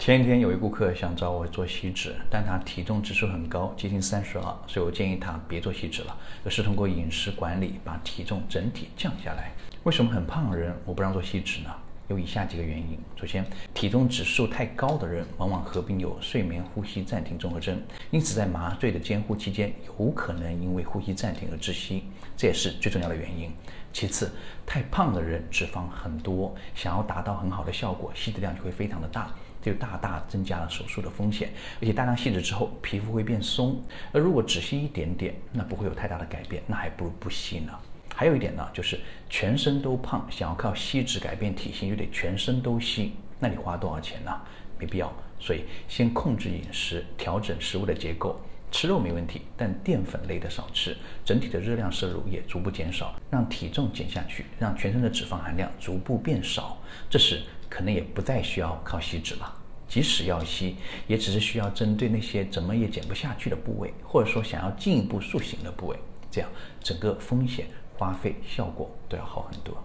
前一天有一顾客想找我做吸脂，但他体重指数很高，接近三十二，所以我建议他别做吸脂了，而是通过饮食管理把体重整体降下来。为什么很胖的人我不让做吸脂呢？有以下几个原因。首先，体重指数太高的人往往合并有睡眠呼吸暂停综合征，因此在麻醉的监护期间有可能因为呼吸暂停而窒息，这也是最重要的原因。其次，太胖的人脂肪很多，想要达到很好的效果，吸的量就会非常的大。这就大大增加了手术的风险，而且大量吸脂之后皮肤会变松，而如果只吸一点点，那不会有太大的改变，那还不如不吸呢。还有一点呢，就是全身都胖，想要靠吸脂改变体型，就得全身都吸，那你花多少钱呢？没必要。所以先控制饮食，调整食物的结构，吃肉没问题，但淀粉类的少吃，整体的热量摄入也逐步减少，让体重减下去，让全身的脂肪含量逐步变少，这时。可能也不再需要靠吸脂了，即使要吸，也只是需要针对那些怎么也减不下去的部位，或者说想要进一步塑形的部位，这样整个风险、花费、效果都要好很多。